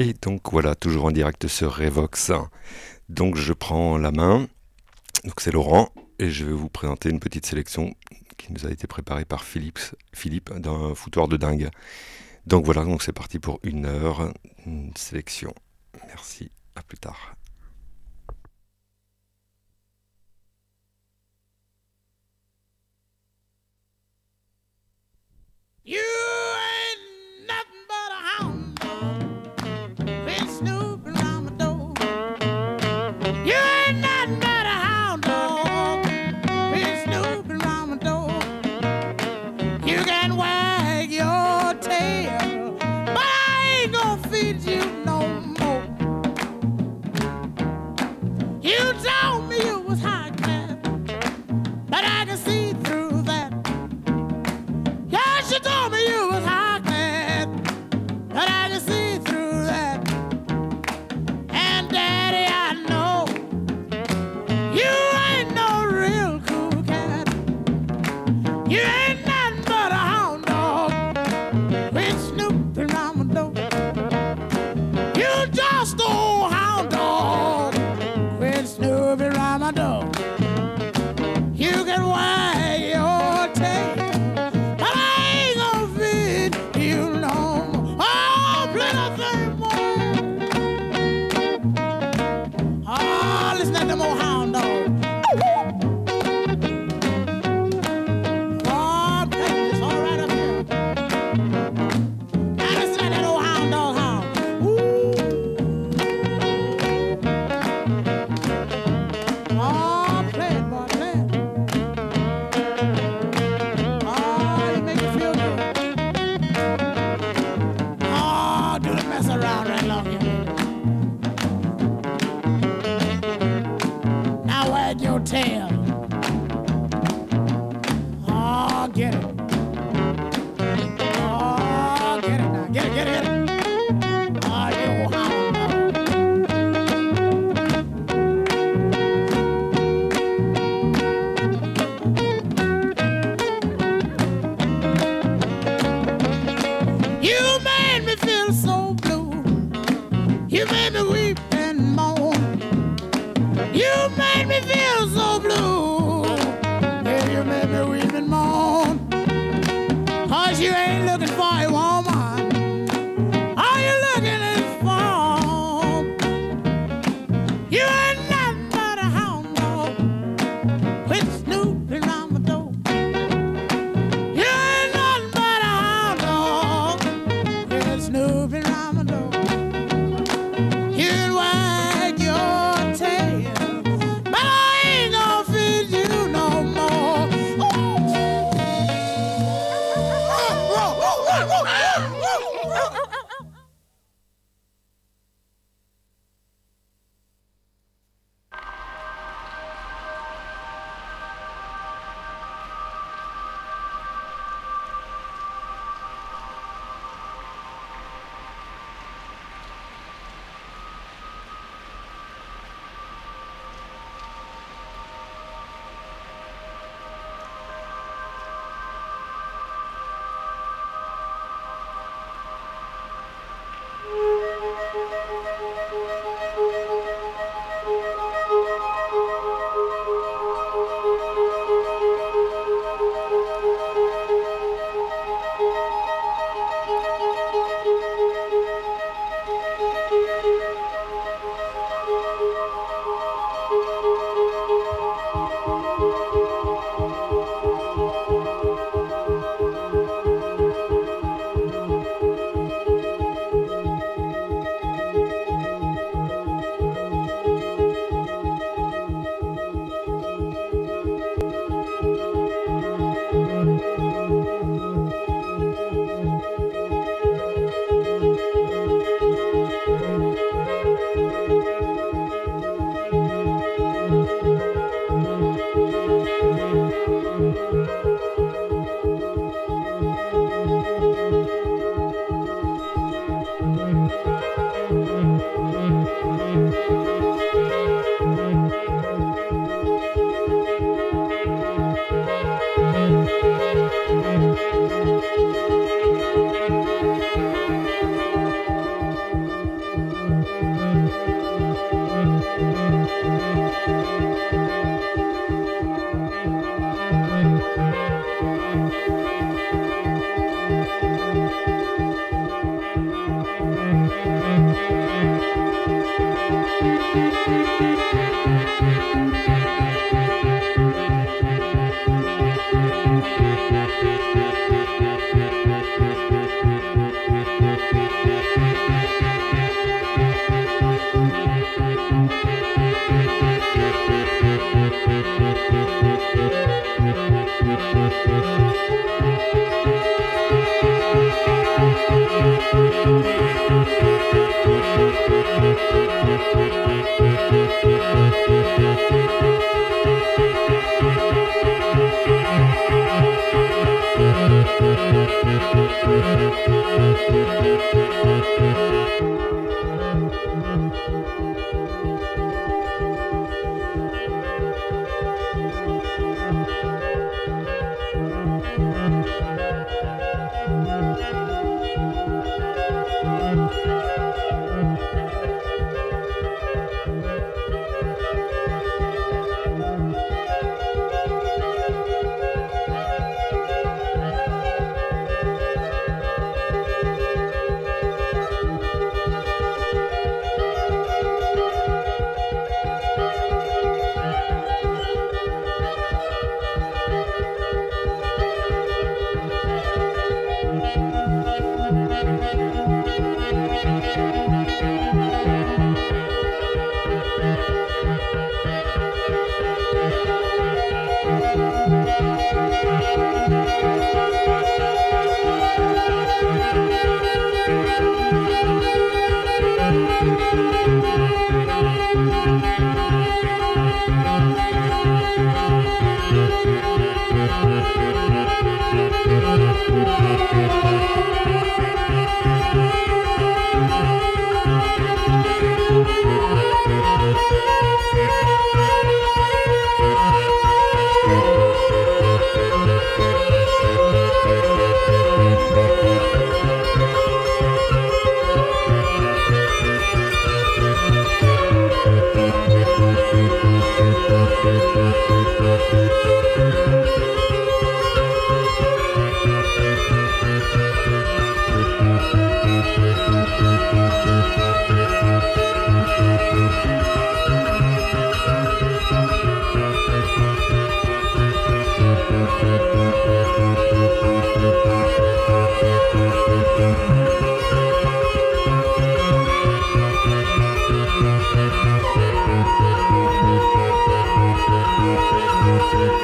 Et donc voilà, toujours en direct sur Revox. Donc je prends la main. Donc c'est Laurent et je vais vous présenter une petite sélection qui nous a été préparée par Philippe, Philippe d'un foutoir de dingue. Donc voilà, donc c'est parti pour une heure, une sélection. Merci, à plus tard.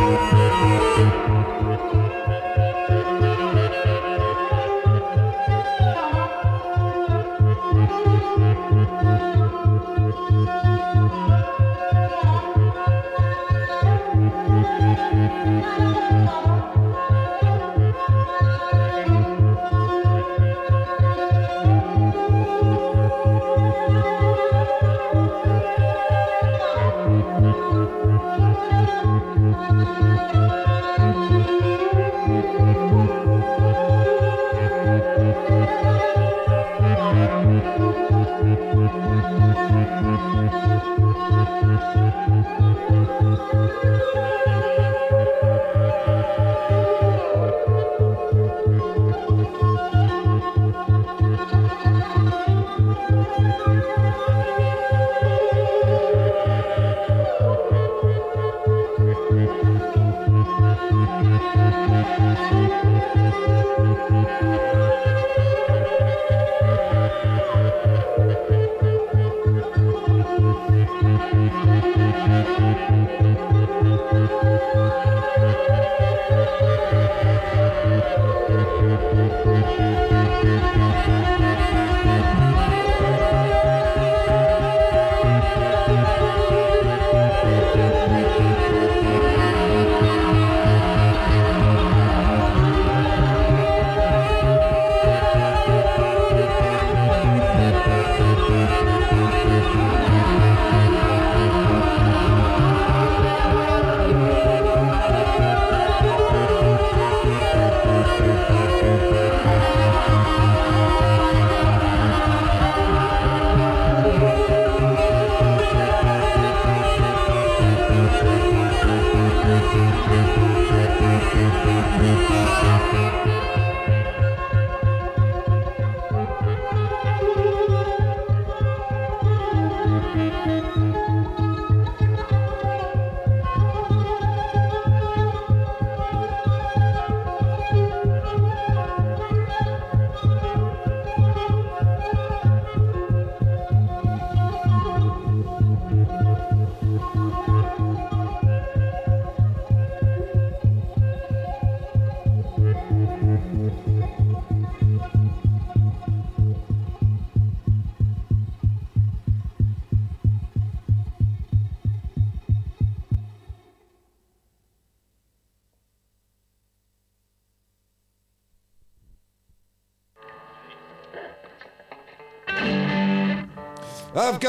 Música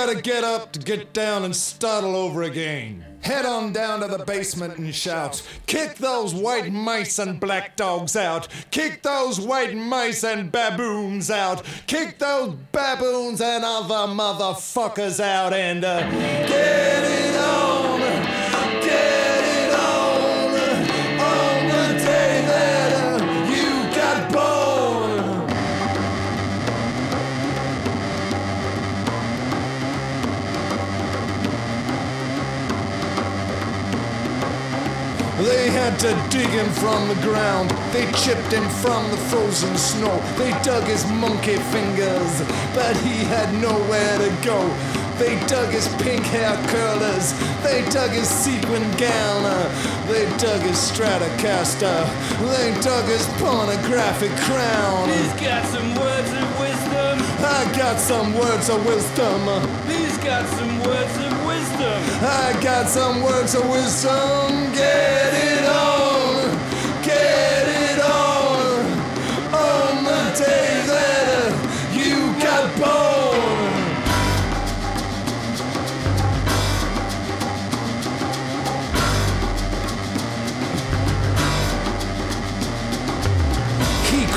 I've got to get up to get down and start all over again. Head on down to the basement and shout, Kick those white mice and black dogs out! Kick those white mice and baboons out! Kick those baboons and other motherfuckers out and uh, get had to dig him from the ground. They chipped him from the frozen snow. They dug his monkey fingers, but he had nowhere to go. They dug his pink hair curlers. They dug his sequin gown. They dug his Stratocaster. They dug his pornographic crown. He's got some words of wisdom. I got some words of wisdom. He's got some words of wisdom. I got some words of wisdom. Get it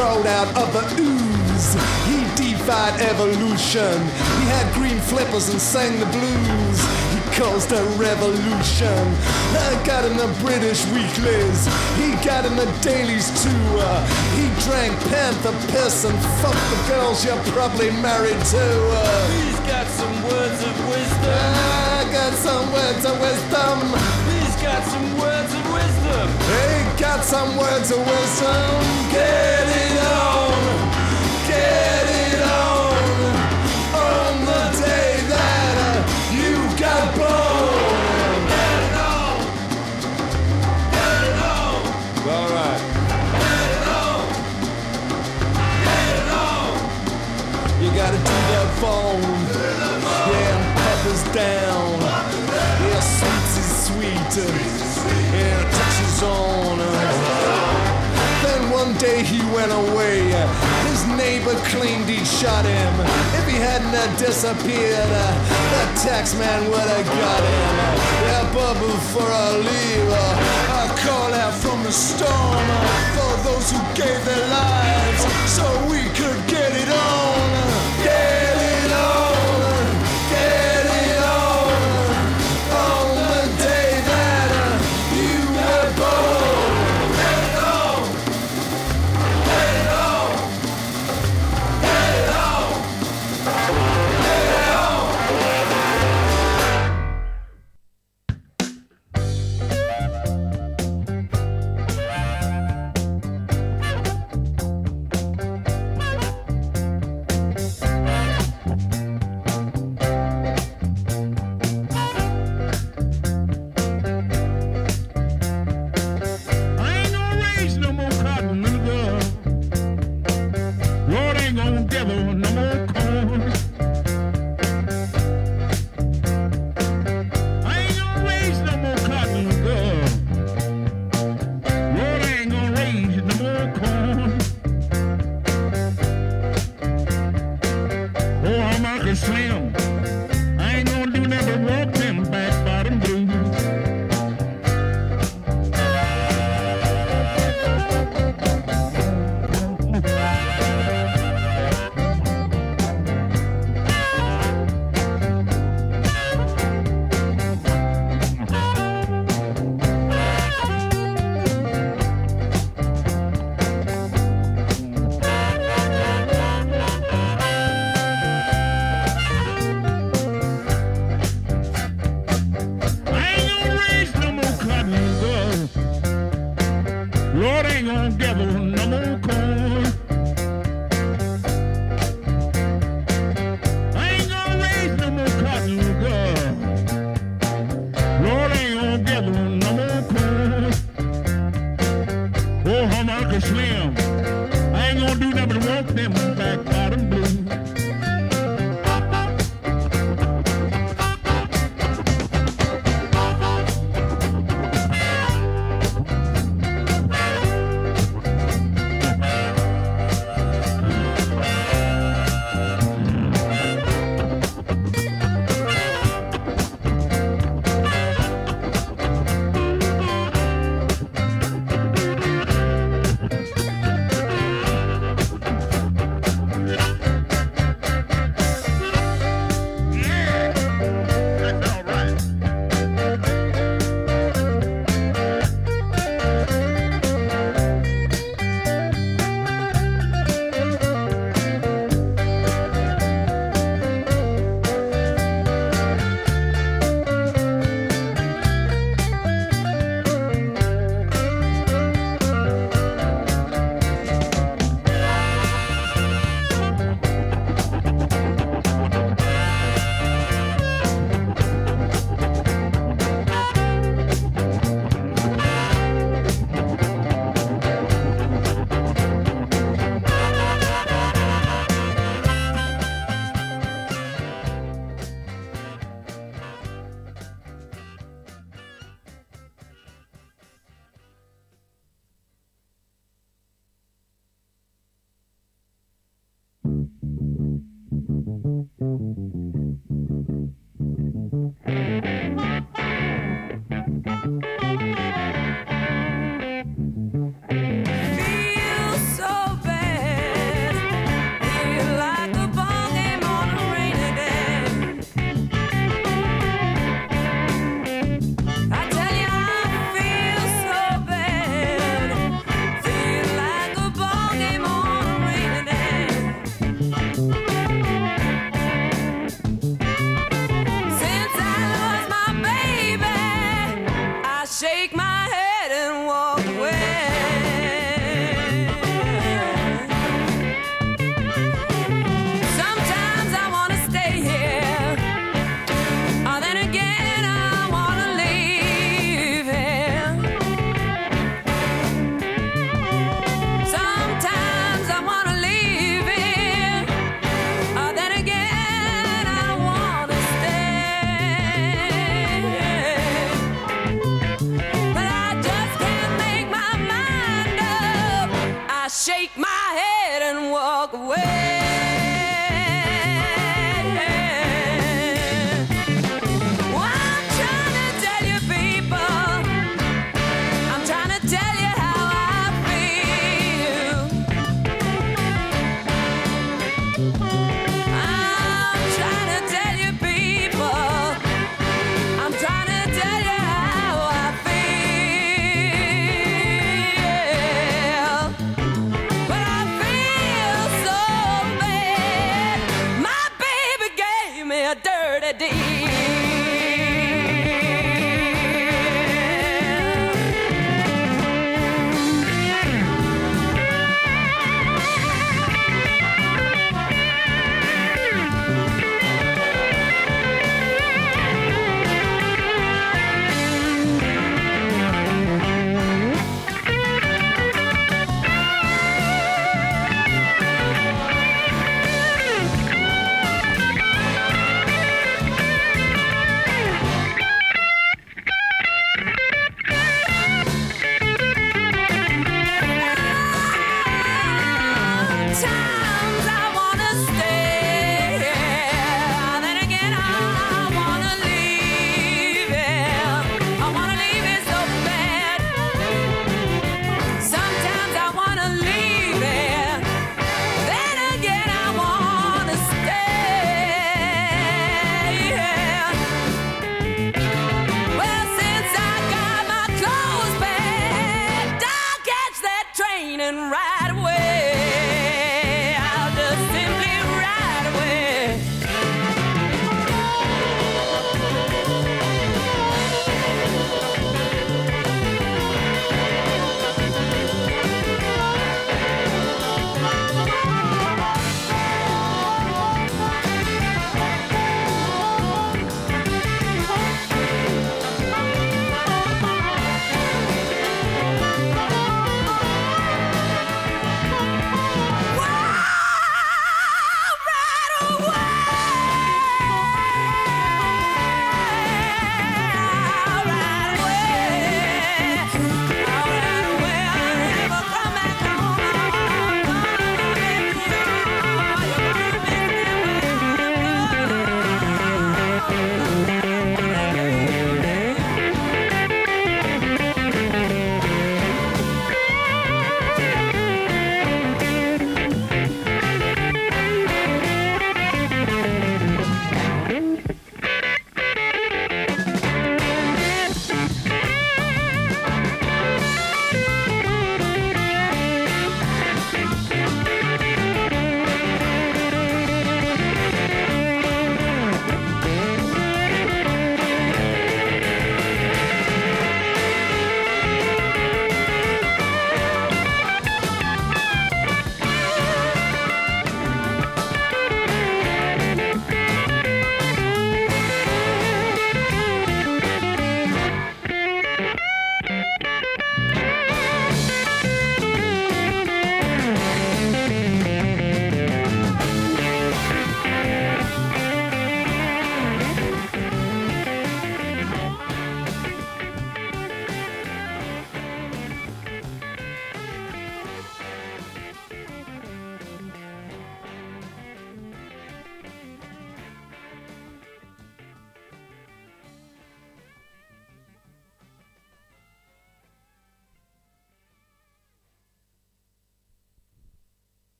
crawled out of the ooze. He defied evolution. He had green flippers and sang the blues. He caused a revolution. I got in the British weeklies. He got in the dailies too. Uh, he drank Panther piss and fucked the girls you're probably married to. Uh, He's got some words of wisdom. I got some words of wisdom. He's got some words wisdom. Hey, got some words of wisdom. Get it on, get it went away. His neighbor claimed he shot him. If he hadn't have disappeared, uh, the tax man would have got him. Yeah, but before I leave, uh, I call out from the storm uh, for those who gave their lives so we could get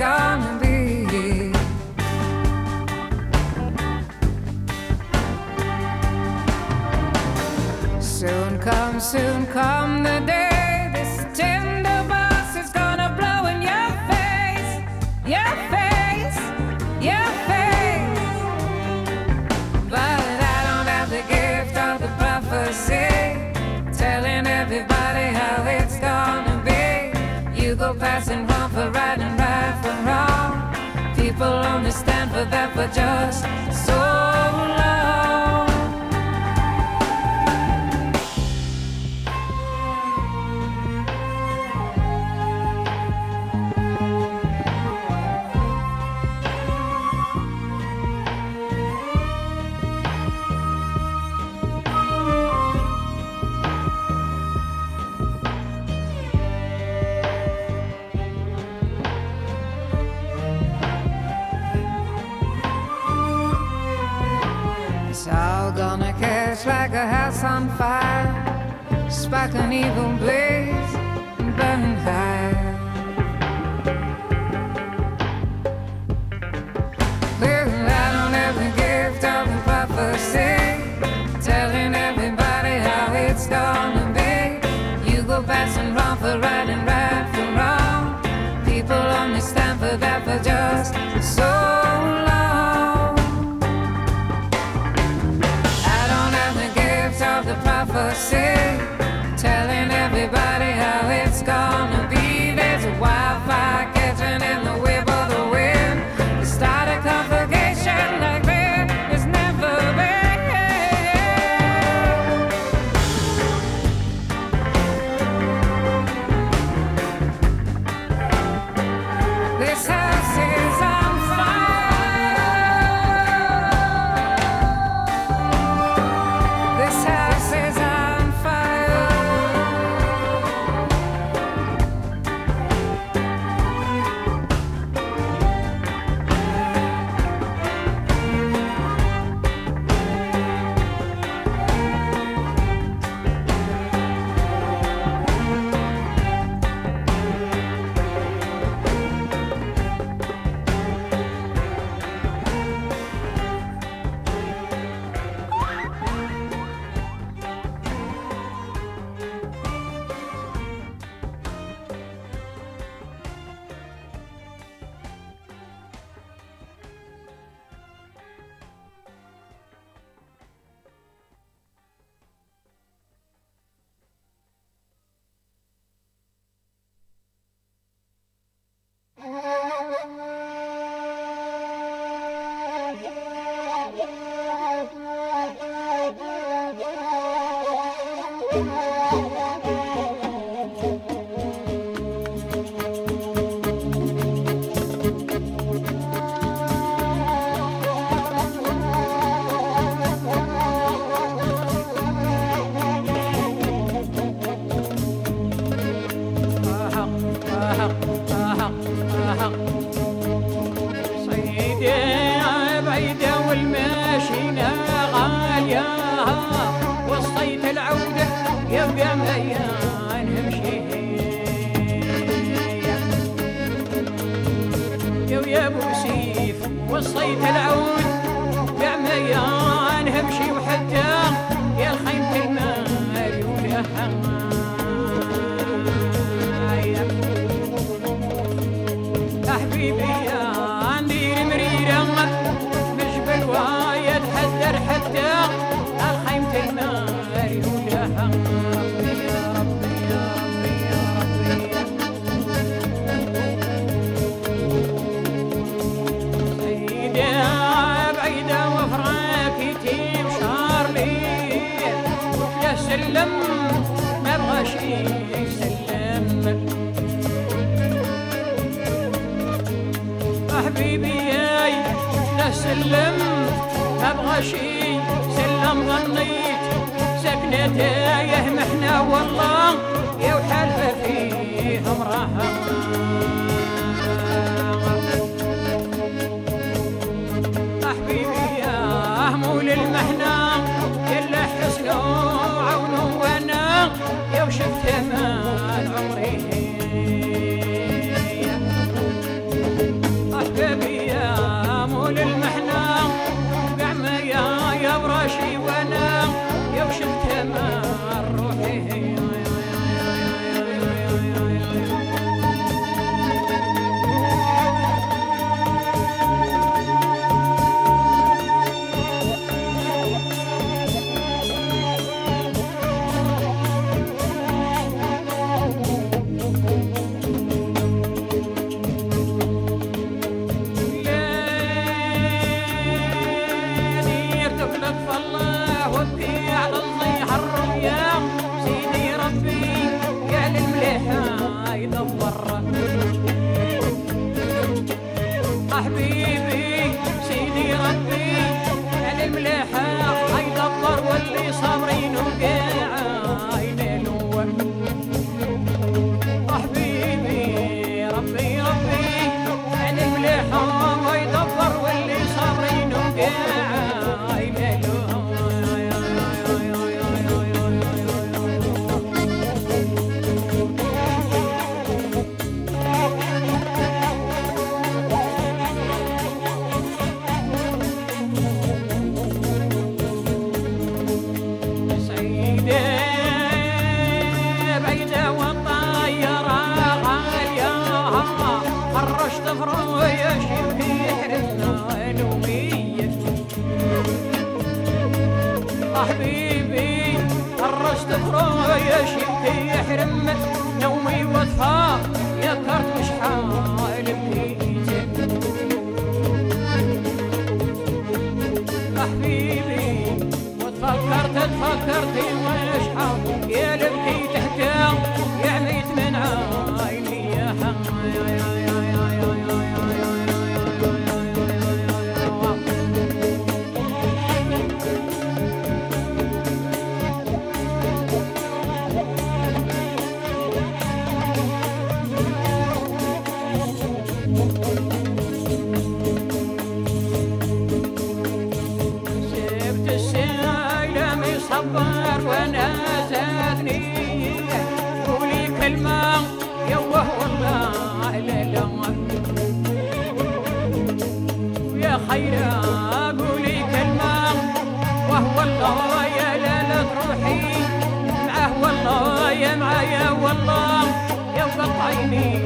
gonna be. Soon come, soon come the day. for that for just like a house on fire, spark an evil blaze. ابو سيف وصيت العود بعميان همشي وحتى سلم ما أبغى شي سلم غطيت سكنت إيه محنا والله يا وحلفه فيهم راحة. احبيبي يا مول المحنا يلا حسنوا عونوا وأنا. يا وشفته ما No. يا شيخ حرمت نومي وصفا يا كرت مش الماء يوه والله قولي كلمة وهو الله يا ليلة روحي معه والله يا معايا والله يا وقت عيني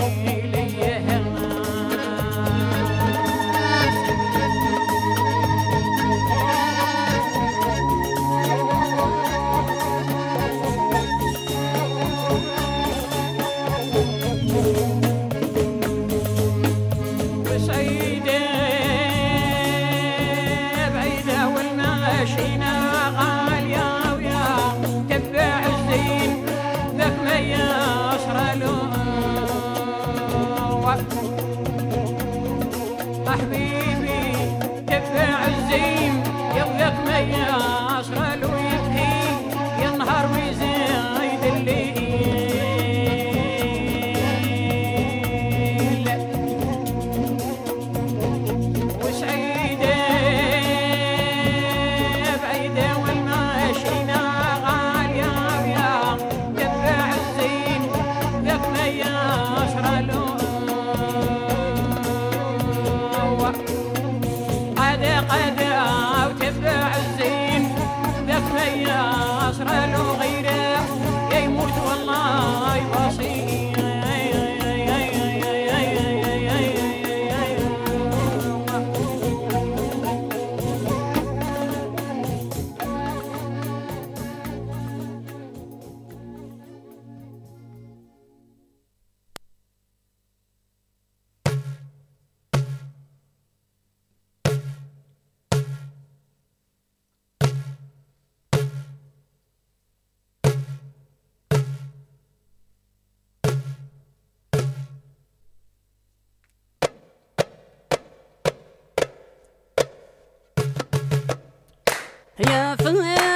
缘分哎。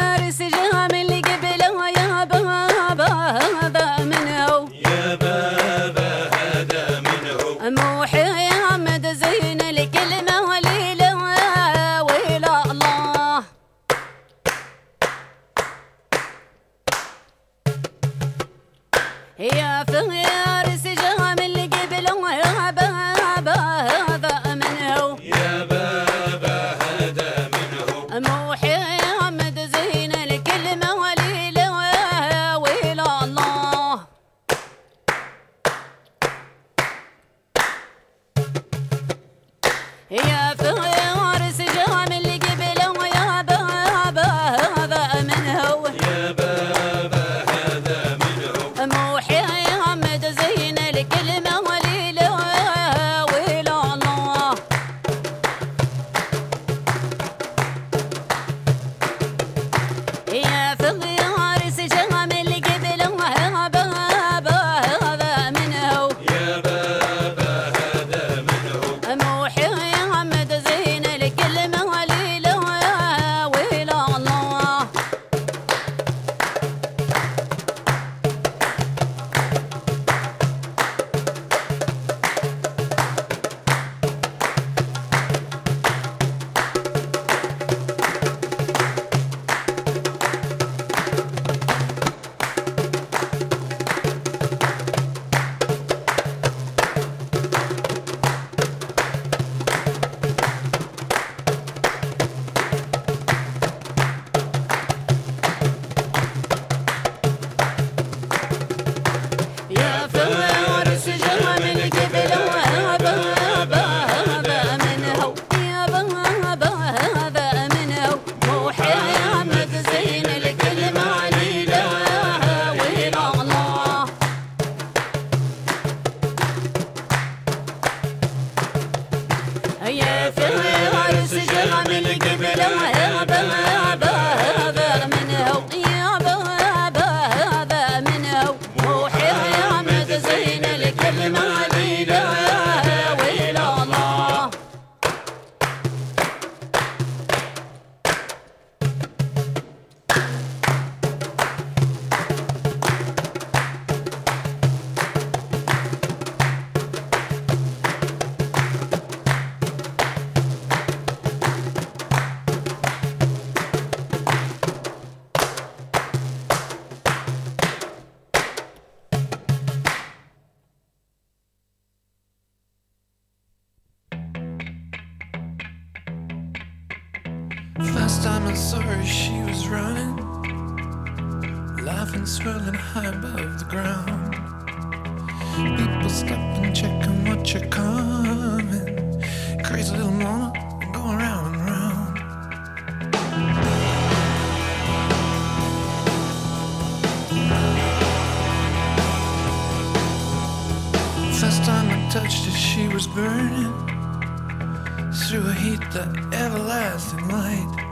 through a heat, the everlasting light.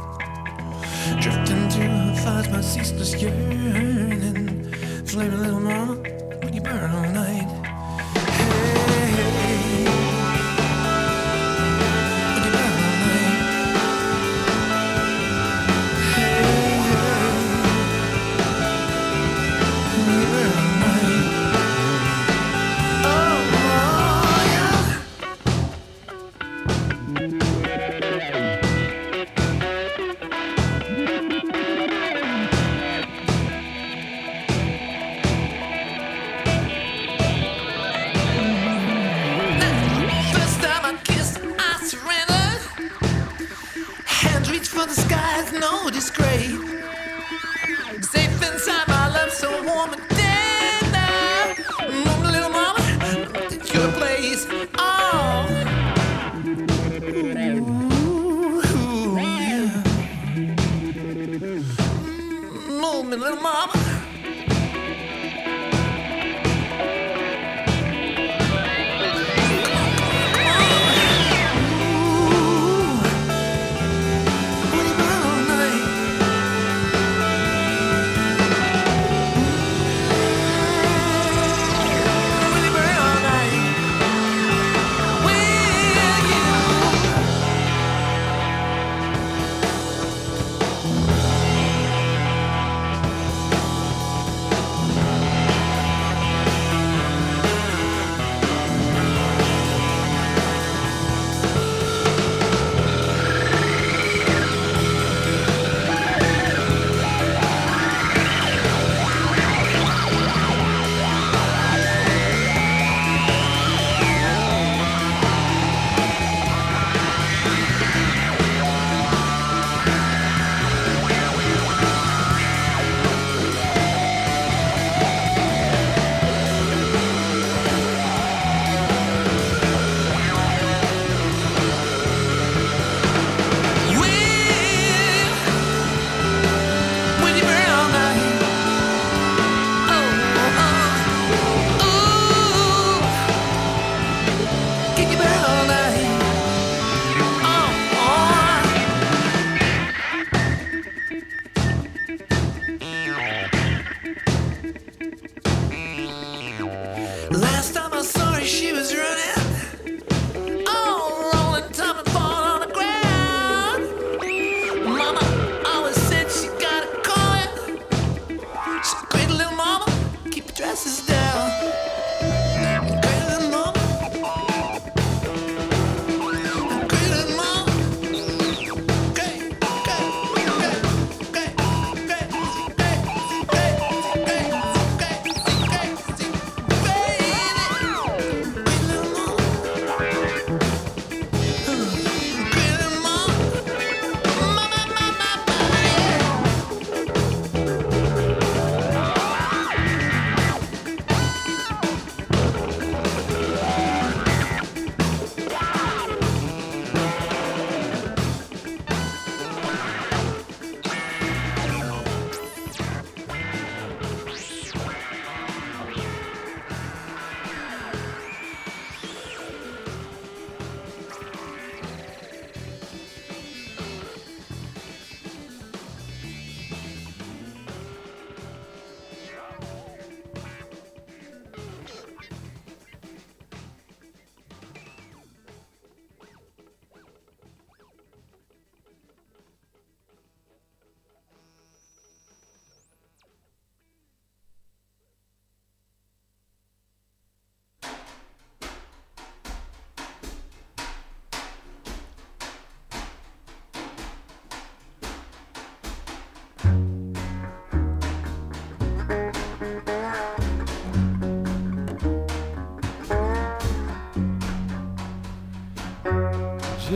Drifting to her thighs, my ceaseless yearning. Flaming little mama.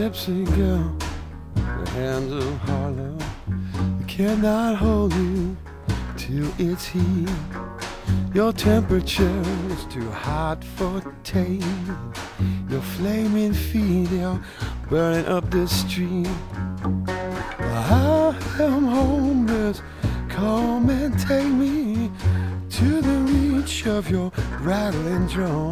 gypsy girl, the hands of Harlem cannot hold you till it's here. Your temperature is too hot for tame. Your flaming feet are burning up the street. I am homeless. Come and take me to the reach of your rattling drum.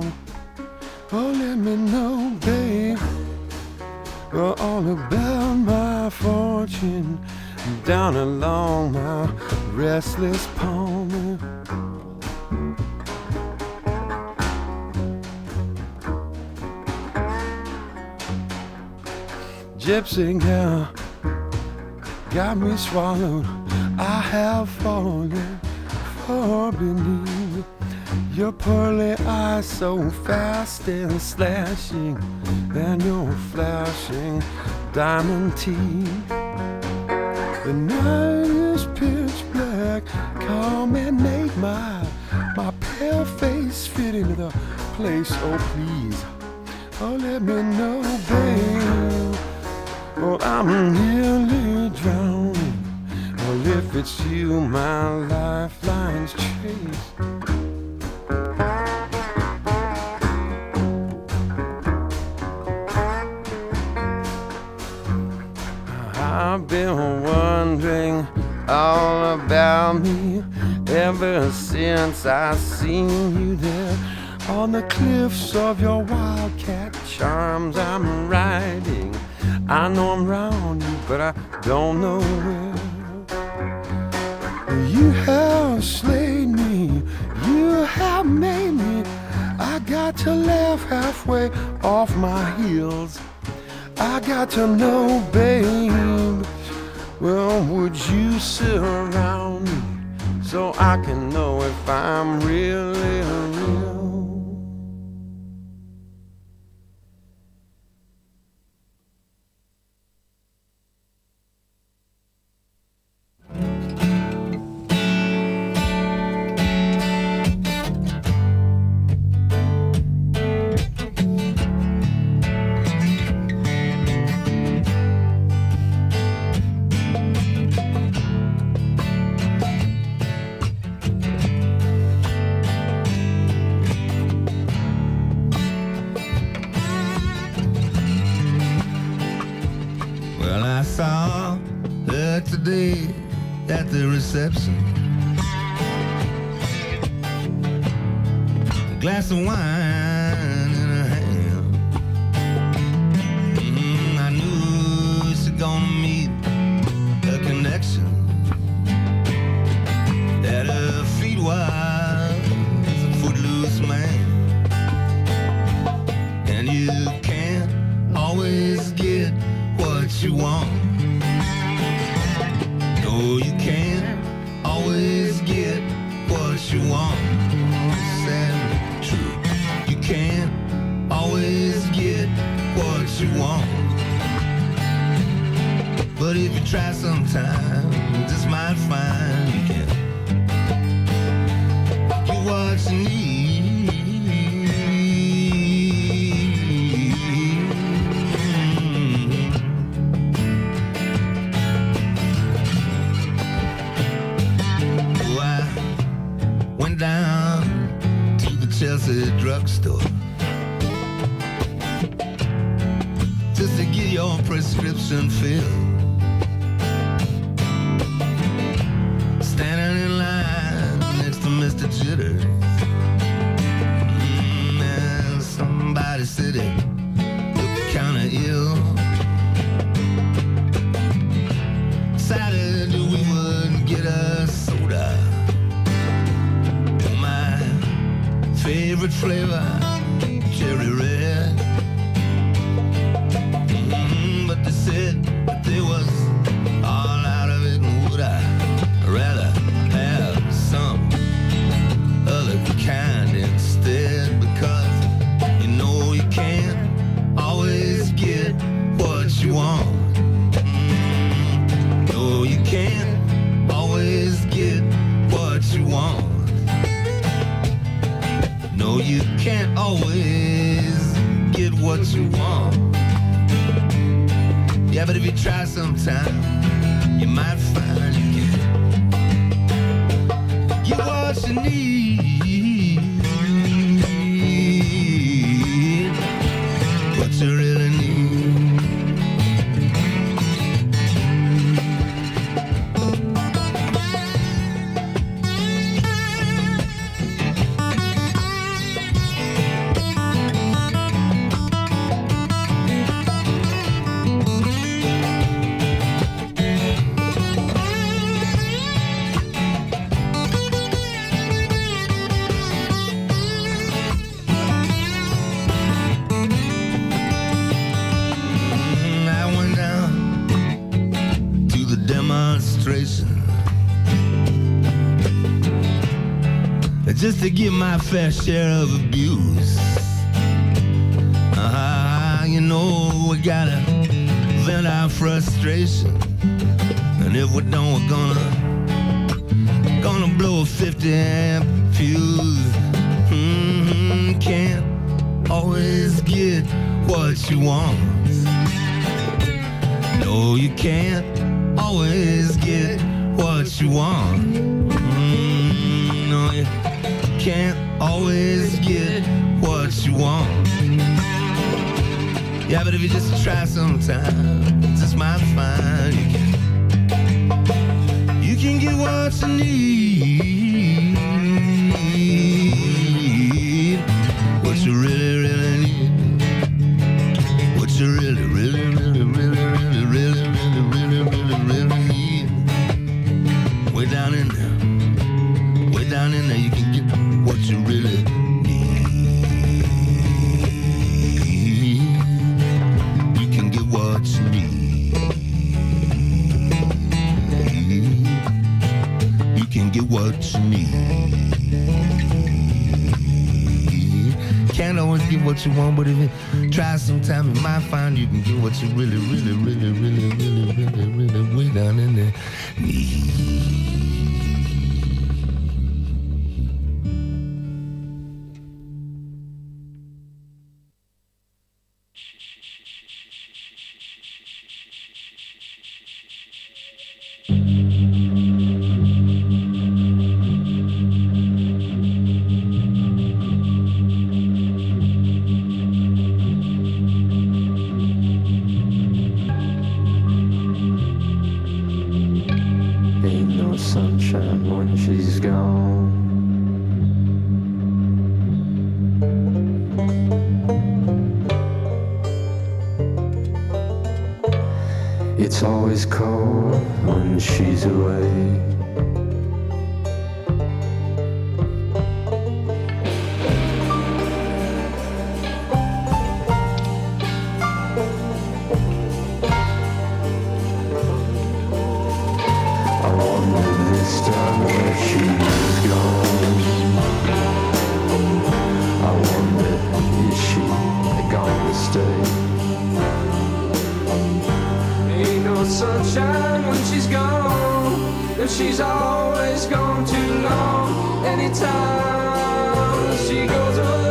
Swallowed. I have fallen far beneath your pearly eyes, so fast and slashing, and your flashing diamond teeth. The night is pitch black. Come and make my my pale face fit into the place. Oh please, oh let me know, babe. Oh, I'm nearly drowning. It's you, my lifeline's chase. I've been wondering all about me ever since I seen you there on the cliffs of your wildcat charms. I'm riding. I know I'm round you, but I don't know where. You have slayed me, you have made me. I got to laugh halfway off my heels. I got to know, babe. Well, would you surround me so I can know if I'm really at the reception. A glass of wine always get what you want. Yeah, but if you try sometime, you might find you get what you need. To get my fair share of abuse. Ah, you know we gotta vent our frustration, and if we don't, we're gonna gonna blow a 50 amp fuse. hmm can't always get what you want. No, you can't always get what you want. Can't always get what you want. Yeah, but if you just try sometime, just might find you can. You can get what you need. What you really, really what you want, but if you try sometime, you might find you can get what you really, really, really, really, really, really, really, way down in there sunshine when she's gone, and she's always gone too long. Anytime she goes away,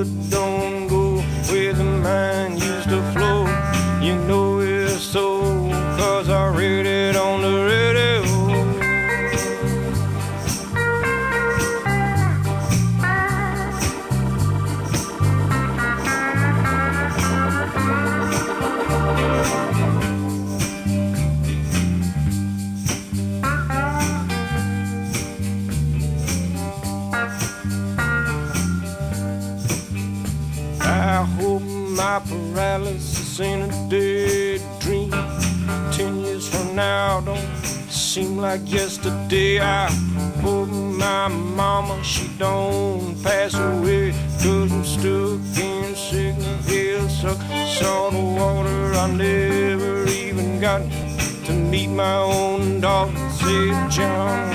good like yesterday. I hope my mama, she don't pass away. Cause I'm stuck in Signal Hill, suck salt water. I never even got to meet my own dog, say John.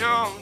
come.